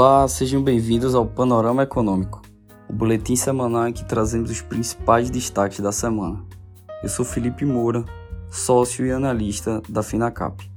Olá, sejam bem-vindos ao Panorama Econômico, o boletim semanal em que trazemos os principais destaques da semana. Eu sou Felipe Moura, sócio e analista da Finacap.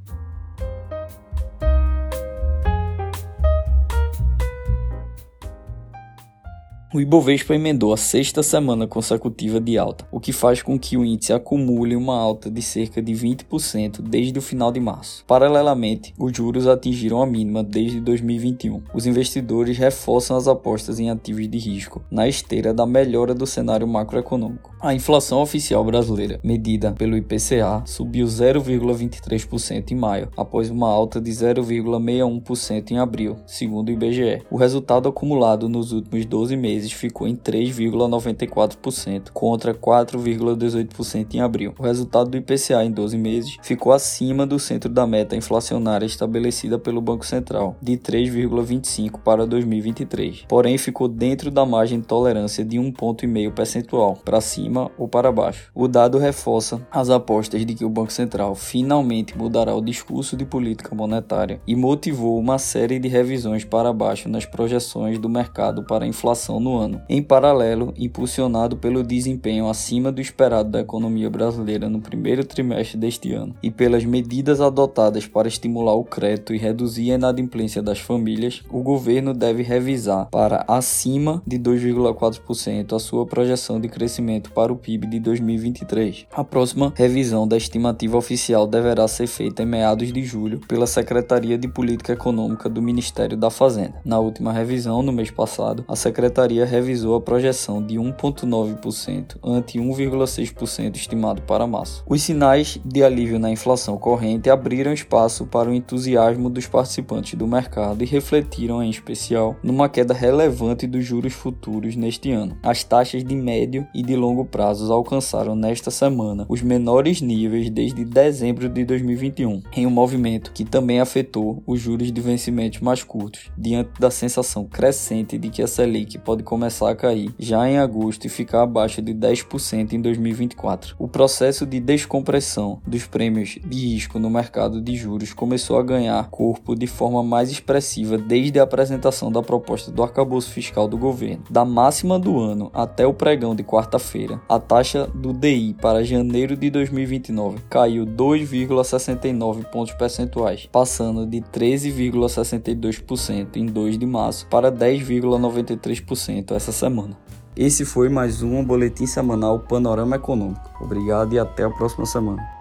O Ibovespa emendou a sexta semana consecutiva de alta, o que faz com que o índice acumule uma alta de cerca de 20% desde o final de março. Paralelamente, os juros atingiram a mínima desde 2021. Os investidores reforçam as apostas em ativos de risco, na esteira da melhora do cenário macroeconômico. A inflação oficial brasileira, medida pelo IPCA, subiu 0,23% em maio, após uma alta de 0,61% em abril, segundo o IBGE. O resultado acumulado nos últimos 12 meses meses ficou em 3,94%, contra 4,18% em abril. O resultado do IPCA em 12 meses ficou acima do centro da meta inflacionária estabelecida pelo Banco Central, de 3,25% para 2023, porém ficou dentro da margem de tolerância de 1,5 ponto percentual, para cima ou para baixo. O dado reforça as apostas de que o Banco Central finalmente mudará o discurso de política monetária e motivou uma série de revisões para baixo nas projeções do mercado para a inflação no no ano. Em paralelo, impulsionado pelo desempenho acima do esperado da economia brasileira no primeiro trimestre deste ano e pelas medidas adotadas para estimular o crédito e reduzir a inadimplência das famílias, o governo deve revisar para acima de 2,4% a sua projeção de crescimento para o PIB de 2023. A próxima revisão da estimativa oficial deverá ser feita em meados de julho pela Secretaria de Política Econômica do Ministério da Fazenda. Na última revisão, no mês passado, a Secretaria revisou a projeção de 1,9% ante 1,6% estimado para março. Os sinais de alívio na inflação corrente abriram espaço para o entusiasmo dos participantes do mercado e refletiram, em especial, numa queda relevante dos juros futuros neste ano. As taxas de médio e de longo prazos alcançaram nesta semana os menores níveis desde dezembro de 2021, em um movimento que também afetou os juros de vencimentos mais curtos, diante da sensação crescente de que a Selic pode começar a cair já em agosto e ficar abaixo de 10% em 2024. O processo de descompressão dos prêmios de risco no mercado de juros começou a ganhar corpo de forma mais expressiva desde a apresentação da proposta do arcabouço fiscal do governo. Da máxima do ano até o pregão de quarta-feira, a taxa do DI para janeiro de 2029 caiu 2,69 pontos percentuais, passando de 13,62% em 2 de março para 10,93% essa semana. Esse foi mais um boletim semanal Panorama Econômico. Obrigado e até a próxima semana.